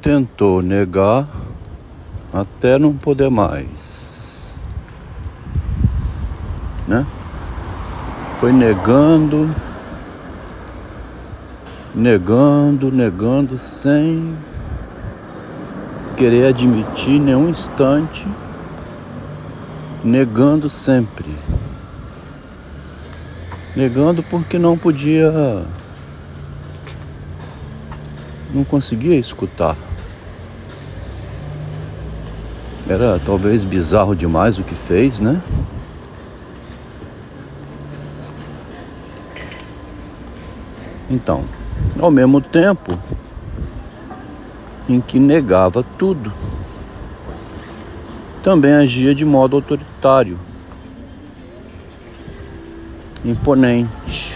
tentou negar até não poder mais, né? Foi negando, negando, negando, sem querer admitir nenhum instante, negando sempre. Negando porque não podia não conseguia escutar. Era talvez bizarro demais o que fez, né? Então, ao mesmo tempo em que negava tudo, também agia de modo autoritário, imponente,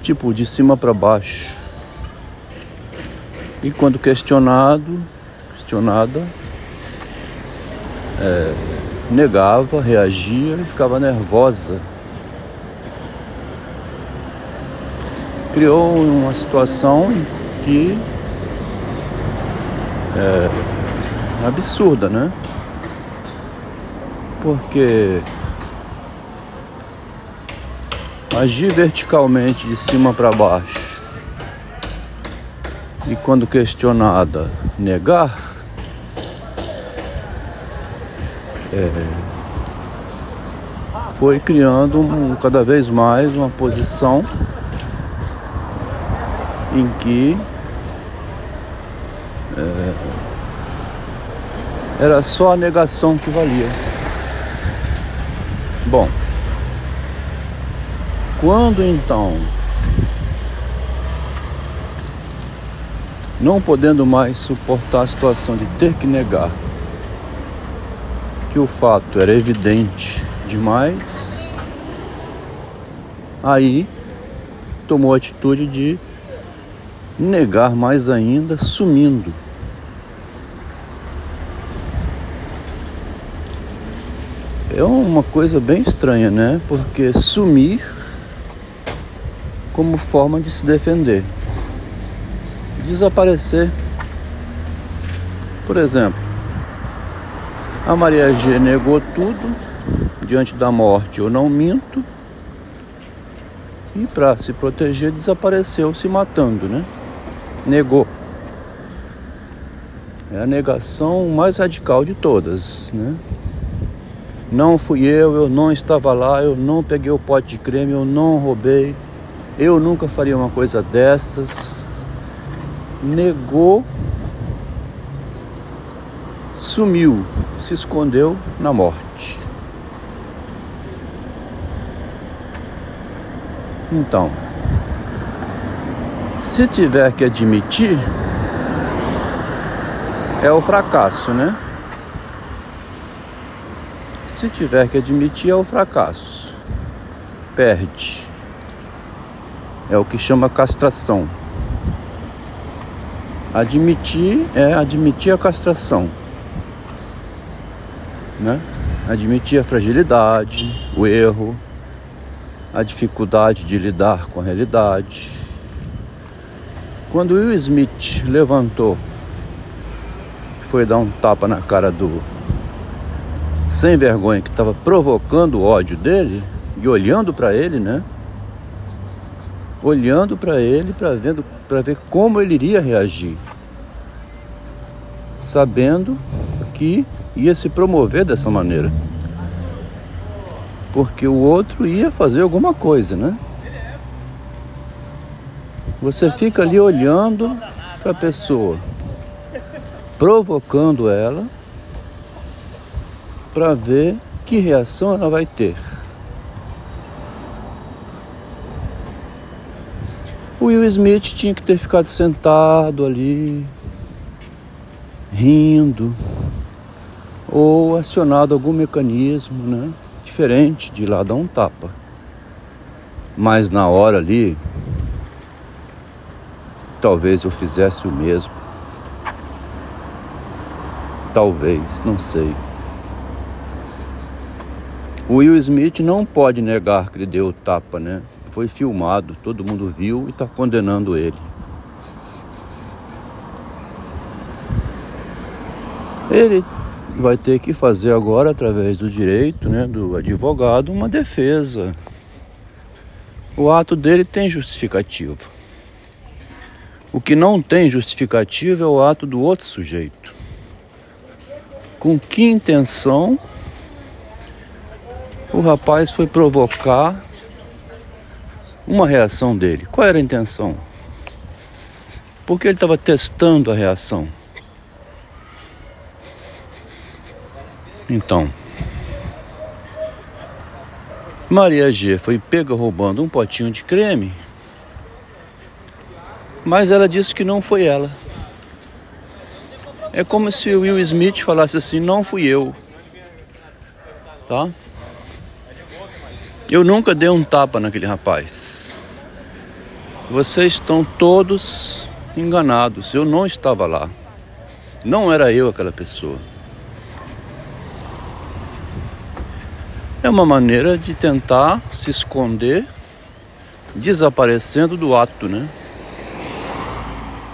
tipo de cima para baixo. E quando questionado, questionada, é, negava, reagia e ficava nervosa. Criou uma situação que é absurda, né? Porque agir verticalmente de cima para baixo e quando questionada negar, é, foi criando um, cada vez mais uma posição em que é, era só a negação que valia. Bom, quando então não podendo mais suportar a situação de ter que negar que o fato era evidente demais, aí tomou a atitude de negar mais ainda, sumindo. É uma coisa bem estranha, né? Porque sumir como forma de se defender desaparecer. Por exemplo, a Maria G negou tudo diante da morte, eu não minto. E para se proteger desapareceu se matando, né? Negou. É a negação mais radical de todas, né? Não fui eu, eu não estava lá, eu não peguei o pote de creme, eu não roubei, eu nunca faria uma coisa dessas negou, sumiu, se escondeu na morte. Então, se tiver que admitir, é o fracasso, né? Se tiver que admitir, é o fracasso. Perde. É o que chama castração. Admitir é admitir a castração, né? Admitir a fragilidade, o erro, a dificuldade de lidar com a realidade. Quando Will Smith levantou, foi dar um tapa na cara do sem vergonha que estava provocando o ódio dele e olhando para ele, né? olhando para ele para para ver como ele iria reagir, sabendo que ia se promover dessa maneira, porque o outro ia fazer alguma coisa, né? Você fica ali olhando para a pessoa, provocando ela para ver que reação ela vai ter. O Will Smith tinha que ter ficado sentado ali, rindo, ou acionado algum mecanismo né, diferente de lá dar um tapa. Mas na hora ali, talvez eu fizesse o mesmo. Talvez, não sei. O Will Smith não pode negar que ele deu o tapa, né? Foi filmado, todo mundo viu e está condenando ele. Ele vai ter que fazer agora, através do direito, né, do advogado, uma defesa. O ato dele tem justificativa. O que não tem justificativa é o ato do outro sujeito. Com que intenção o rapaz foi provocar uma reação dele? Qual era a intenção? Porque ele estava testando a reação. Então, Maria G foi pega roubando um potinho de creme, mas ela disse que não foi ela. É como se o Will Smith falasse assim: não fui eu. Tá? Eu nunca dei um tapa naquele rapaz. Vocês estão todos enganados. Eu não estava lá. Não era eu aquela pessoa. É uma maneira de tentar se esconder, desaparecendo do ato, né?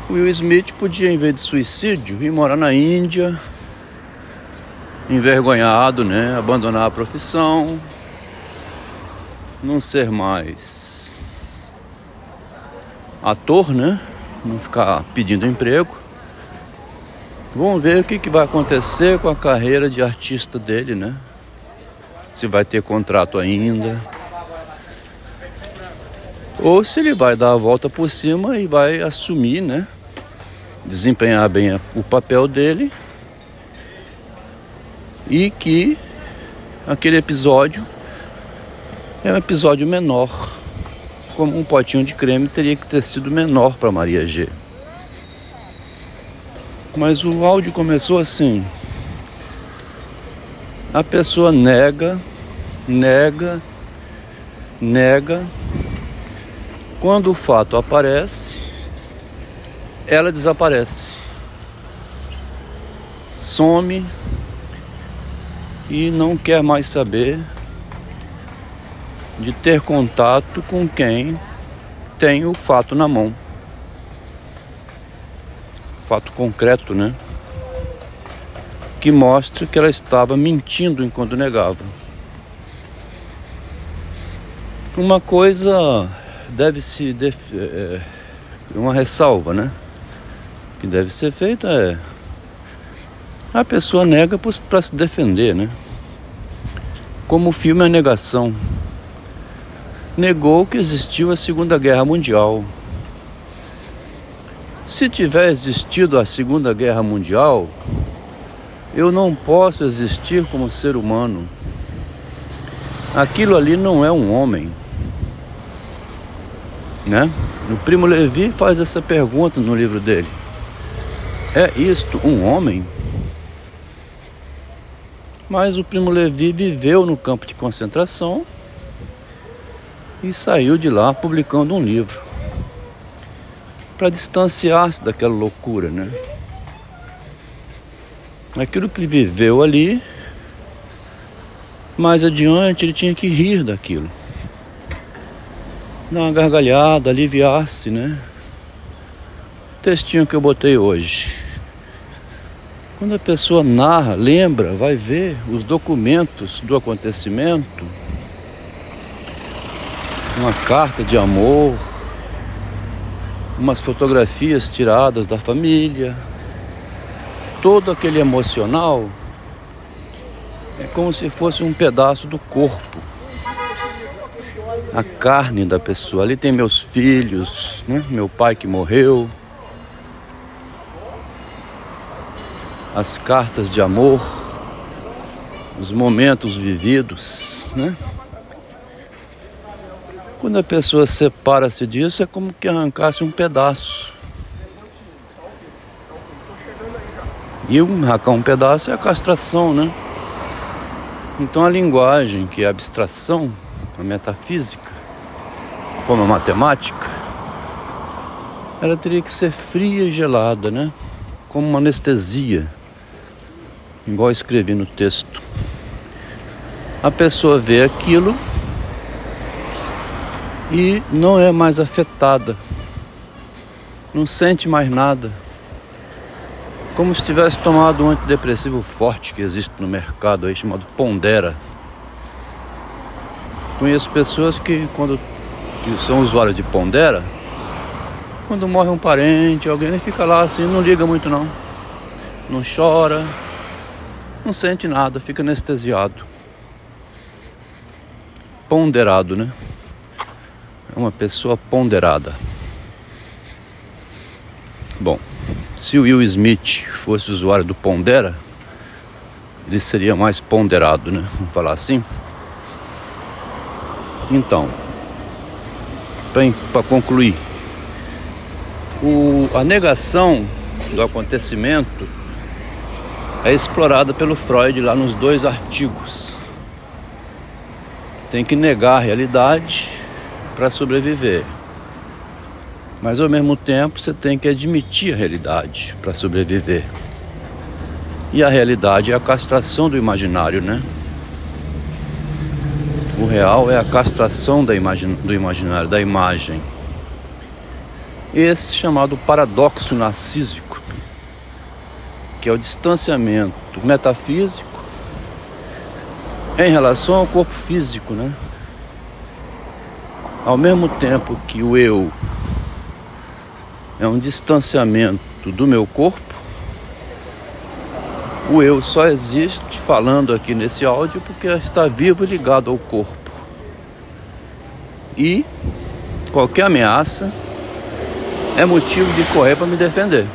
Will Smith podia, em vez de suicídio, ir morar na Índia, envergonhado, né? Abandonar a profissão, não ser mais ator, né? Não ficar pedindo emprego. Vamos ver o que, que vai acontecer com a carreira de artista dele, né? Se vai ter contrato ainda. Ou se ele vai dar a volta por cima e vai assumir, né? Desempenhar bem o papel dele. E que aquele episódio é um episódio menor. Como um potinho de creme teria que ter sido menor para Maria G. Mas o áudio começou assim. A pessoa nega, nega, nega. Quando o fato aparece, ela desaparece. Some e não quer mais saber de ter contato com quem tem o fato na mão. Fato concreto, né? Que mostra que ela estava mentindo enquanto negava. Uma coisa deve se def... é, uma ressalva, né? Que deve ser feita é a pessoa nega para se defender, né? Como o filme A Negação negou que existiu a Segunda Guerra Mundial. Se tiver existido a Segunda Guerra Mundial, eu não posso existir como ser humano. Aquilo ali não é um homem. Né? O primo Levi faz essa pergunta no livro dele. É isto um homem? Mas o primo Levi viveu no campo de concentração e saiu de lá publicando um livro para distanciar-se daquela loucura, né? Aquilo que ele viveu ali, mais adiante ele tinha que rir daquilo. Dar uma gargalhada, aliviar-se, né? Textinho que eu botei hoje. Quando a pessoa narra, lembra, vai ver os documentos do acontecimento, uma carta de amor, umas fotografias tiradas da família, todo aquele emocional é como se fosse um pedaço do corpo, a carne da pessoa. Ali tem meus filhos, né? meu pai que morreu, as cartas de amor, os momentos vividos, né? Quando a pessoa separa-se disso, é como que arrancasse um pedaço. E um arrancar um pedaço é a castração, né? Então a linguagem, que é a abstração, a metafísica, como a matemática, ela teria que ser fria e gelada, né? Como uma anestesia, igual escrevi no texto. A pessoa vê aquilo e não é mais afetada, não sente mais nada como se tivesse tomado um antidepressivo forte que existe no mercado aí chamado Pondera. Conheço pessoas que quando que são usuários de Pondera, quando morre um parente, alguém fica lá assim, não liga muito não. Não chora, não sente nada, fica anestesiado. Ponderado, né? É uma pessoa ponderada. Bom, se o Will Smith fosse usuário do Pondera, ele seria mais ponderado, né? Vamos falar assim. Então, para concluir, o, a negação do acontecimento é explorada pelo Freud lá nos dois artigos. Tem que negar a realidade para sobreviver. Mas ao mesmo tempo você tem que admitir a realidade para sobreviver. E a realidade é a castração do imaginário, né? O real é a castração imagin do imaginário, da imagem. Esse chamado paradoxo narcísico, que é o distanciamento metafísico em relação ao corpo físico, né? Ao mesmo tempo que o eu é um distanciamento do meu corpo, o eu só existe falando aqui nesse áudio porque está vivo e ligado ao corpo. E qualquer ameaça é motivo de correr para me defender.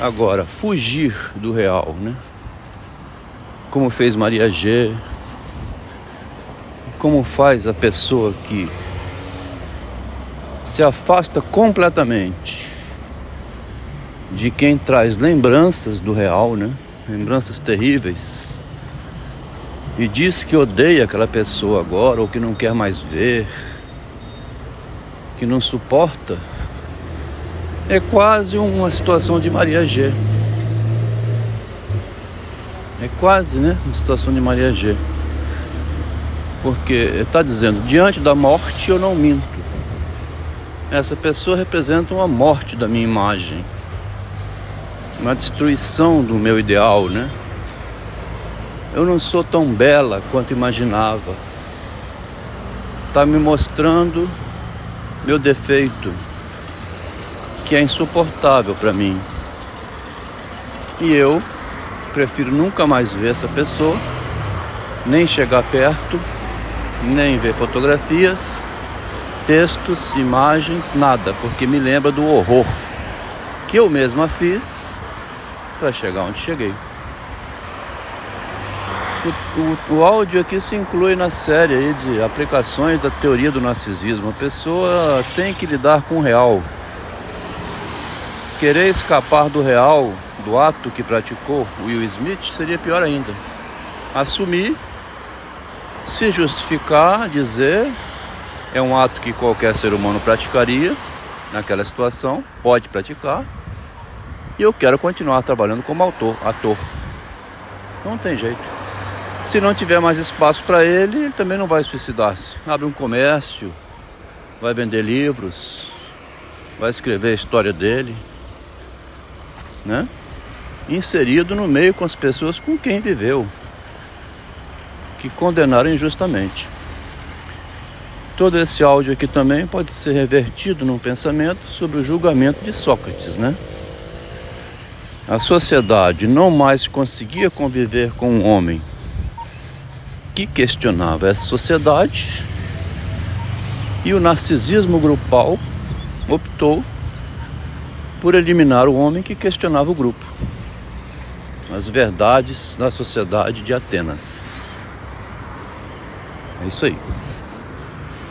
Agora, fugir do real, né? Como fez Maria G. Como faz a pessoa que se afasta completamente de quem traz lembranças do real, né? Lembranças terríveis. E diz que odeia aquela pessoa agora ou que não quer mais ver, que não suporta. É quase uma situação de Maria G. É quase, né? Uma situação de Maria G. Porque está dizendo: diante da morte eu não minto. Essa pessoa representa uma morte da minha imagem, uma destruição do meu ideal, né? Eu não sou tão bela quanto imaginava. Está me mostrando meu defeito, que é insuportável para mim. E eu prefiro nunca mais ver essa pessoa, nem chegar perto, nem ver fotografias textos, imagens, nada, porque me lembra do horror que eu mesma fiz para chegar onde cheguei. O, o, o, áudio aqui se inclui na série de aplicações da teoria do narcisismo. A pessoa tem que lidar com o real. Querer escapar do real, do ato que praticou Will Smith, seria pior ainda. Assumir, se justificar, dizer é um ato que qualquer ser humano praticaria naquela situação, pode praticar. E eu quero continuar trabalhando como autor, ator. Não tem jeito. Se não tiver mais espaço para ele, ele também não vai suicidar-se. Abre um comércio, vai vender livros, vai escrever a história dele, né? Inserido no meio com as pessoas com quem viveu, que condenaram injustamente. Todo esse áudio aqui também pode ser revertido num pensamento sobre o julgamento de Sócrates, né? A sociedade não mais conseguia conviver com um homem que questionava essa sociedade e o narcisismo grupal optou por eliminar o homem que questionava o grupo. As verdades da sociedade de Atenas. É isso aí.